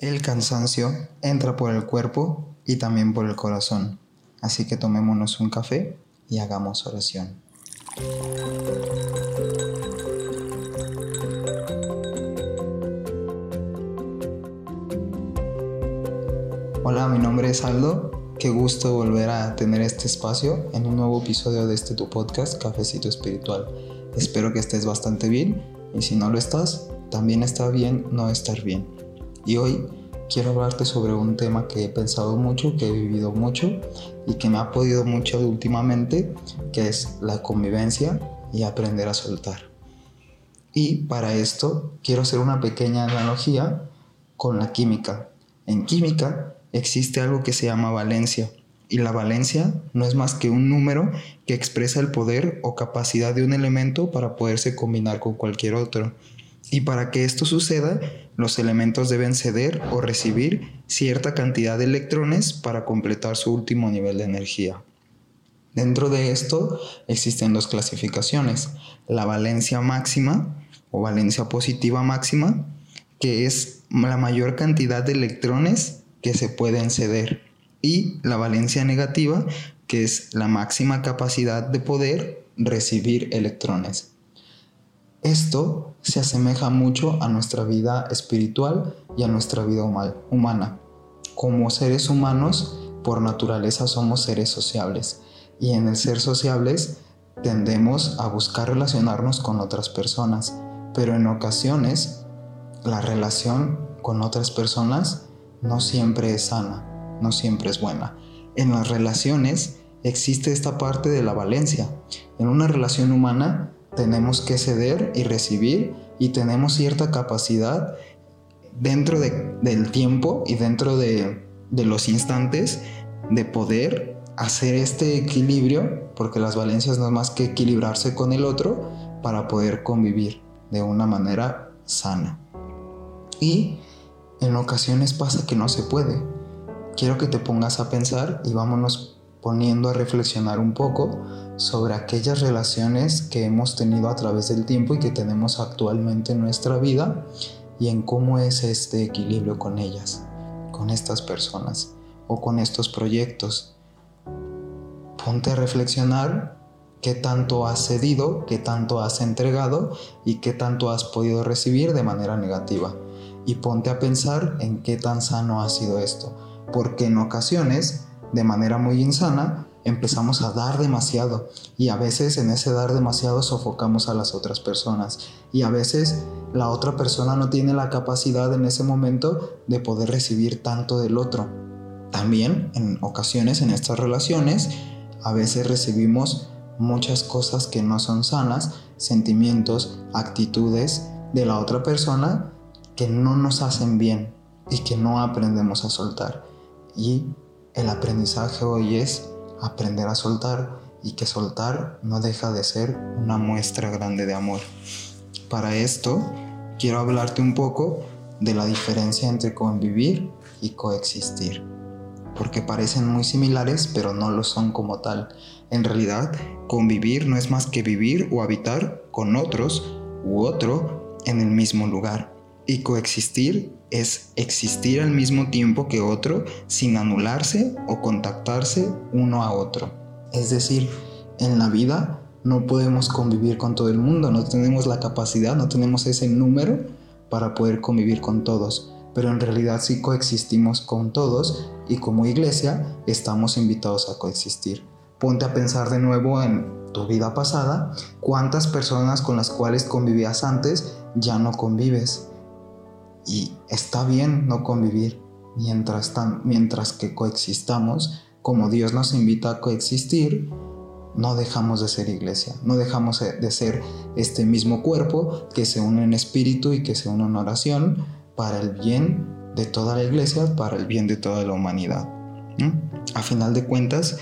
El cansancio entra por el cuerpo y también por el corazón. Así que tomémonos un café y hagamos oración. Hola, mi nombre es Aldo. Qué gusto volver a tener este espacio en un nuevo episodio de este tu podcast, Cafecito Espiritual. Espero que estés bastante bien y si no lo estás, también está bien no estar bien. Y hoy quiero hablarte sobre un tema que he pensado mucho, que he vivido mucho y que me ha podido mucho últimamente, que es la convivencia y aprender a soltar. Y para esto quiero hacer una pequeña analogía con la química. En química existe algo que se llama valencia. Y la valencia no es más que un número que expresa el poder o capacidad de un elemento para poderse combinar con cualquier otro. Y para que esto suceda, los elementos deben ceder o recibir cierta cantidad de electrones para completar su último nivel de energía. Dentro de esto existen dos clasificaciones, la valencia máxima o valencia positiva máxima, que es la mayor cantidad de electrones que se pueden ceder, y la valencia negativa, que es la máxima capacidad de poder recibir electrones. Esto se asemeja mucho a nuestra vida espiritual y a nuestra vida humana. Como seres humanos, por naturaleza somos seres sociables y en el ser sociables tendemos a buscar relacionarnos con otras personas, pero en ocasiones la relación con otras personas no siempre es sana, no siempre es buena. En las relaciones existe esta parte de la valencia. En una relación humana tenemos que ceder y recibir y tenemos cierta capacidad dentro del tiempo y dentro de, de los instantes de poder hacer este equilibrio, porque las valencias no es más que equilibrarse con el otro para poder convivir de una manera sana. Y en ocasiones pasa que no se puede. Quiero que te pongas a pensar y vámonos poniendo a reflexionar un poco sobre aquellas relaciones que hemos tenido a través del tiempo y que tenemos actualmente en nuestra vida y en cómo es este equilibrio con ellas, con estas personas o con estos proyectos. Ponte a reflexionar qué tanto has cedido, qué tanto has entregado y qué tanto has podido recibir de manera negativa. Y ponte a pensar en qué tan sano ha sido esto, porque en ocasiones de manera muy insana, empezamos a dar demasiado y a veces en ese dar demasiado sofocamos a las otras personas y a veces la otra persona no tiene la capacidad en ese momento de poder recibir tanto del otro. También en ocasiones en estas relaciones a veces recibimos muchas cosas que no son sanas, sentimientos, actitudes de la otra persona que no nos hacen bien y que no aprendemos a soltar. Y el aprendizaje hoy es aprender a soltar y que soltar no deja de ser una muestra grande de amor. Para esto quiero hablarte un poco de la diferencia entre convivir y coexistir, porque parecen muy similares pero no lo son como tal. En realidad, convivir no es más que vivir o habitar con otros u otro en el mismo lugar. Y coexistir es existir al mismo tiempo que otro sin anularse o contactarse uno a otro. Es decir, en la vida no podemos convivir con todo el mundo, no tenemos la capacidad, no tenemos ese número para poder convivir con todos, pero en realidad sí coexistimos con todos y como iglesia estamos invitados a coexistir. Ponte a pensar de nuevo en tu vida pasada, cuántas personas con las cuales convivías antes ya no convives y está bien no convivir mientras, mientras que coexistamos, como Dios nos invita a coexistir, no dejamos de ser iglesia, no dejamos de ser este mismo cuerpo que se une en espíritu y que se une en oración para el bien de toda la iglesia, para el bien de toda la humanidad. A final de cuentas,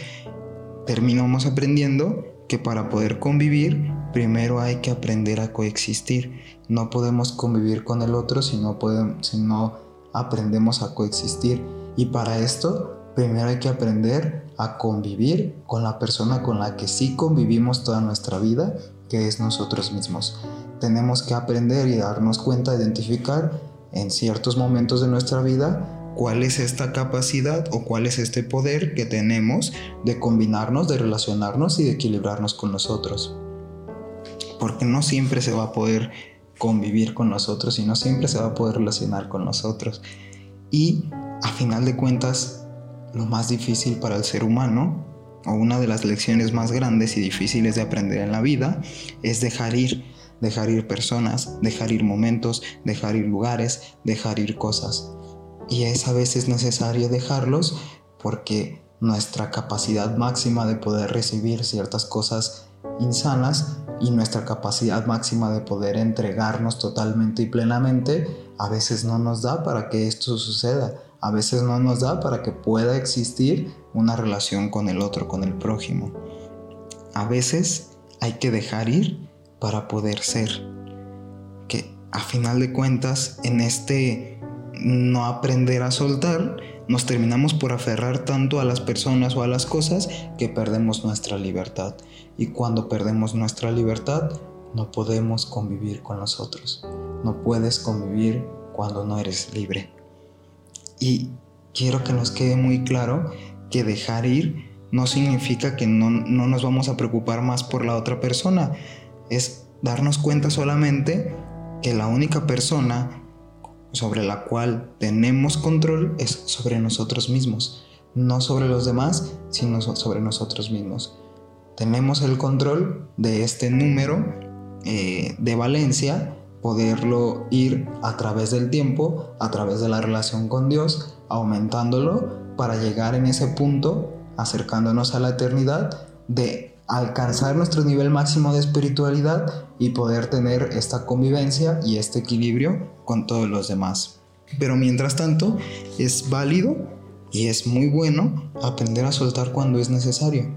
terminamos aprendiendo que para poder convivir, primero hay que aprender a coexistir. No podemos convivir con el otro si no, podemos, si no aprendemos a coexistir. Y para esto, primero hay que aprender a convivir con la persona con la que sí convivimos toda nuestra vida, que es nosotros mismos. Tenemos que aprender y darnos cuenta, identificar en ciertos momentos de nuestra vida cuál es esta capacidad o cuál es este poder que tenemos de combinarnos, de relacionarnos y de equilibrarnos con nosotros. Porque no siempre se va a poder convivir con nosotros y no siempre se va a poder relacionar con nosotros. Y a final de cuentas, lo más difícil para el ser humano, o una de las lecciones más grandes y difíciles de aprender en la vida, es dejar ir, dejar ir personas, dejar ir momentos, dejar ir lugares, dejar ir cosas y es a veces necesario dejarlos porque nuestra capacidad máxima de poder recibir ciertas cosas insanas y nuestra capacidad máxima de poder entregarnos totalmente y plenamente a veces no nos da para que esto suceda, a veces no nos da para que pueda existir una relación con el otro, con el prójimo. A veces hay que dejar ir para poder ser. Que a final de cuentas en este no aprender a soltar, nos terminamos por aferrar tanto a las personas o a las cosas que perdemos nuestra libertad. Y cuando perdemos nuestra libertad, no podemos convivir con nosotros. No puedes convivir cuando no eres libre. Y quiero que nos quede muy claro que dejar ir no significa que no, no nos vamos a preocupar más por la otra persona. Es darnos cuenta solamente que la única persona sobre la cual tenemos control es sobre nosotros mismos, no sobre los demás, sino sobre nosotros mismos. Tenemos el control de este número eh, de valencia, poderlo ir a través del tiempo, a través de la relación con Dios, aumentándolo para llegar en ese punto, acercándonos a la eternidad, de alcanzar nuestro nivel máximo de espiritualidad y poder tener esta convivencia y este equilibrio con todos los demás. Pero mientras tanto, es válido y es muy bueno aprender a soltar cuando es necesario.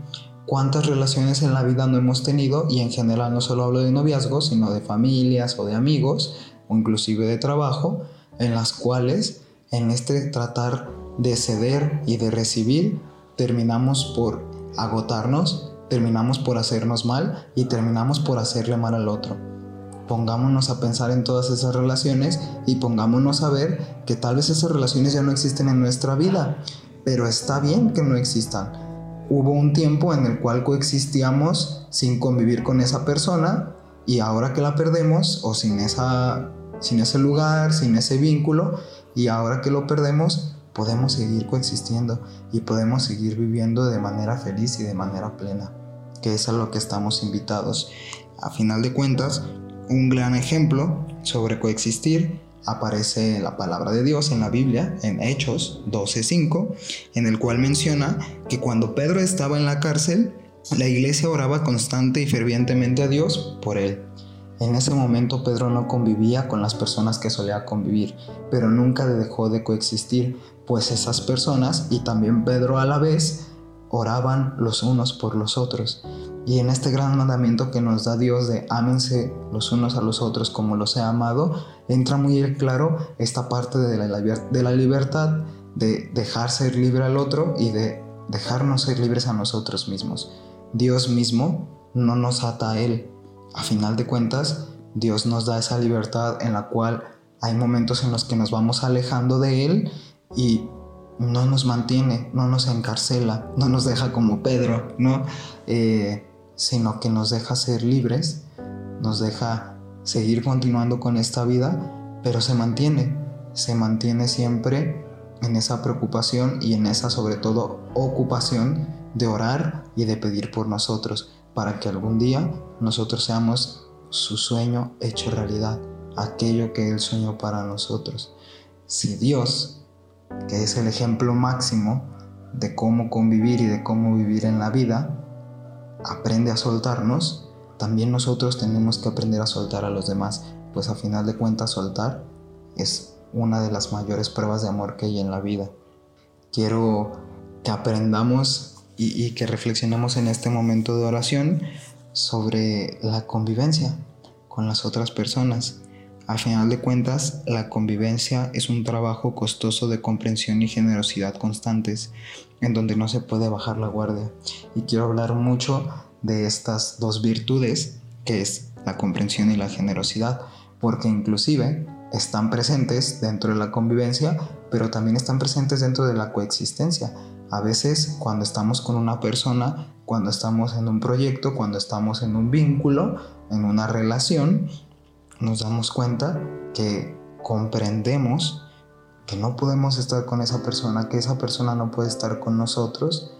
¿Cuántas relaciones en la vida no hemos tenido? Y en general no solo hablo de noviazgos, sino de familias o de amigos o inclusive de trabajo, en las cuales en este tratar de ceder y de recibir terminamos por agotarnos terminamos por hacernos mal y terminamos por hacerle mal al otro. Pongámonos a pensar en todas esas relaciones y pongámonos a ver que tal vez esas relaciones ya no existen en nuestra vida, pero está bien que no existan. Hubo un tiempo en el cual coexistíamos sin convivir con esa persona y ahora que la perdemos o sin, esa, sin ese lugar, sin ese vínculo, y ahora que lo perdemos, podemos seguir coexistiendo y podemos seguir viviendo de manera feliz y de manera plena que es a lo que estamos invitados. A final de cuentas, un gran ejemplo sobre coexistir aparece la palabra de Dios en la Biblia, en Hechos 12:5, en el cual menciona que cuando Pedro estaba en la cárcel, la iglesia oraba constante y fervientemente a Dios por él. En ese momento Pedro no convivía con las personas que solía convivir, pero nunca dejó de coexistir, pues esas personas y también Pedro a la vez oraban los unos por los otros. Y en este gran mandamiento que nos da Dios de ámense los unos a los otros como los he amado, entra muy claro esta parte de la, de la libertad, de dejar ser libre al otro y de dejarnos ser libres a nosotros mismos. Dios mismo no nos ata a Él. A final de cuentas, Dios nos da esa libertad en la cual hay momentos en los que nos vamos alejando de Él y no nos mantiene, no nos encarcela, no nos deja como Pedro, ¿no? Eh, sino que nos deja ser libres, nos deja seguir continuando con esta vida, pero se mantiene, se mantiene siempre en esa preocupación y en esa sobre todo ocupación de orar y de pedir por nosotros, para que algún día nosotros seamos su sueño hecho realidad, aquello que Él soñó para nosotros. Si Dios que es el ejemplo máximo de cómo convivir y de cómo vivir en la vida, aprende a soltarnos, también nosotros tenemos que aprender a soltar a los demás, pues a final de cuentas soltar es una de las mayores pruebas de amor que hay en la vida. Quiero que aprendamos y, que reflexionemos en este momento de oración sobre la convivencia con las otras personas a final de cuentas, la convivencia es un trabajo costoso de comprensión y generosidad constantes, en donde no se puede bajar la guardia. Y quiero hablar mucho de estas dos virtudes, que es la comprensión y la generosidad, porque inclusive están presentes dentro de la convivencia, pero también están presentes dentro de la coexistencia. A veces cuando estamos con una persona, cuando estamos en un proyecto, cuando estamos en un vínculo, en una relación, nos damos cuenta que comprendemos que no podemos estar con esa persona, que esa persona no puede estar con nosotros,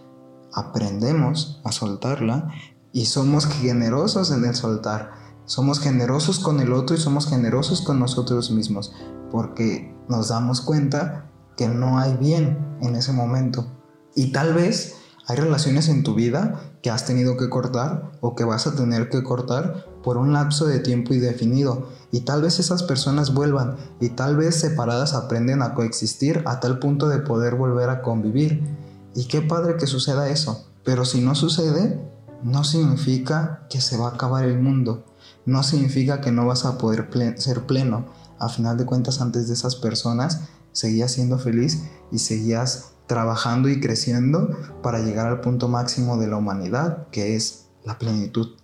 aprendemos a soltarla y somos generosos en el soltar. Somos generosos con el otro y somos generosos con nosotros mismos, porque nos damos cuenta que no hay bien en ese momento. Y tal vez hay relaciones en tu vida que has tenido que cortar o que vas a tener que cortar por un lapso de tiempo indefinido. Y tal vez esas personas vuelvan y tal vez separadas aprenden a coexistir a tal punto de poder volver a convivir. Y qué padre que suceda eso. Pero si no sucede, no significa que se va a acabar el mundo no significa que no vas a poder ser pleno. A final de cuentas, antes de esas personas, seguías siendo feliz y seguías trabajando y creciendo para llegar al punto máximo de la humanidad, que es la plenitud.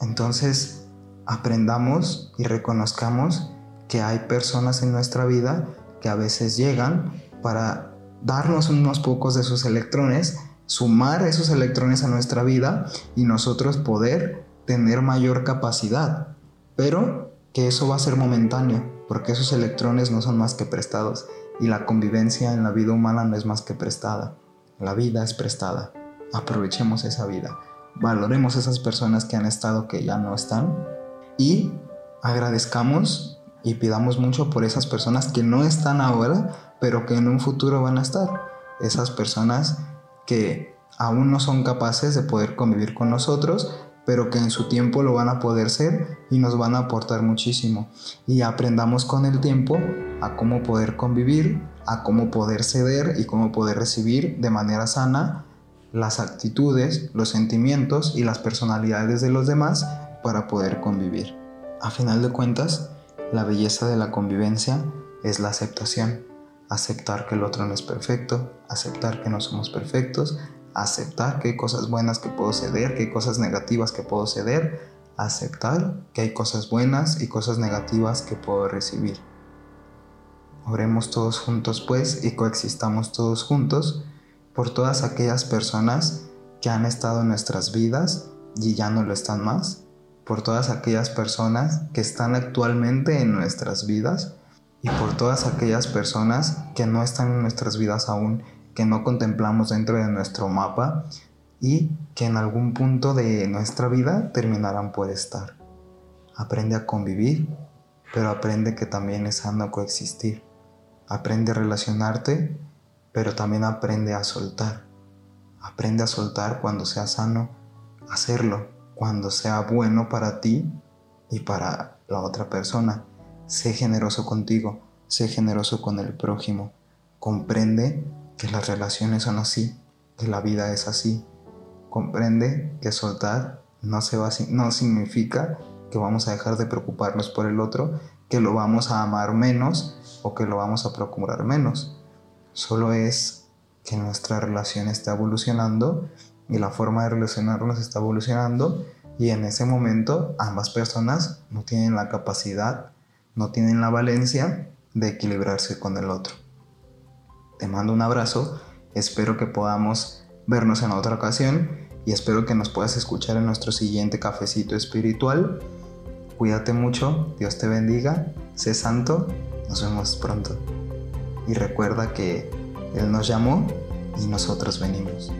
Entonces, aprendamos y reconozcamos que hay personas en nuestra vida que a veces llegan para darnos unos pocos de sus electrones, sumar esos electrones a nuestra vida y nosotros poder tener mayor capacidad, pero que eso va a ser momentáneo, porque esos electrones no son más que prestados y la convivencia en la vida humana no es más que prestada. La vida es prestada. Aprovechemos esa vida. Valoremos esas personas que han estado que ya no están y agradezcamos y pidamos mucho por esas personas que no están ahora, pero que en un futuro van a estar. Esas personas que aún no son capaces de poder convivir con nosotros, pero que en su tiempo lo van a poder ser y nos van a aportar muchísimo. Y aprendamos con el tiempo a cómo poder convivir, a cómo poder ceder y cómo poder recibir de manera sana las actitudes, los sentimientos y las personalidades de los demás para poder convivir. A final de cuentas, la belleza de la convivencia es la aceptación. Aceptar que el otro no es perfecto, aceptar que no somos perfectos, aceptar que hay cosas buenas que puedo ceder, que hay cosas negativas que puedo ceder, aceptar que hay cosas buenas y cosas negativas que puedo recibir. Oremos todos juntos pues y coexistamos todos juntos por todas aquellas personas que han estado en nuestras vidas y ya no lo están más, por todas aquellas personas que están actualmente en nuestras vidas y por todas aquellas personas que no están en nuestras vidas aún que no contemplamos dentro de nuestro mapa y que en algún punto de nuestra vida terminarán por estar. Aprende a convivir, pero aprende que también es sano coexistir. Aprende a relacionarte, pero también aprende a soltar. Aprende a soltar cuando sea sano hacerlo, cuando sea bueno para ti y para la otra persona. Sé generoso contigo, sé generoso con el prójimo. Comprende que las relaciones son así, que la vida es así. Comprende que soltar no, se va, no significa que vamos a dejar de preocuparnos por el otro, que lo vamos a amar menos o que lo vamos a procurar menos. Solo es que nuestra relación está evolucionando y la forma de relacionarnos está evolucionando y en ese momento ambas personas no tienen la capacidad, no tienen la valencia de equilibrarse con el otro. Te mando un abrazo, espero que podamos vernos en otra ocasión y espero que nos puedas escuchar en nuestro siguiente cafecito espiritual. Cuídate mucho, Dios te bendiga, sé santo, nos vemos pronto. Y recuerda que Él nos llamó y nosotros venimos.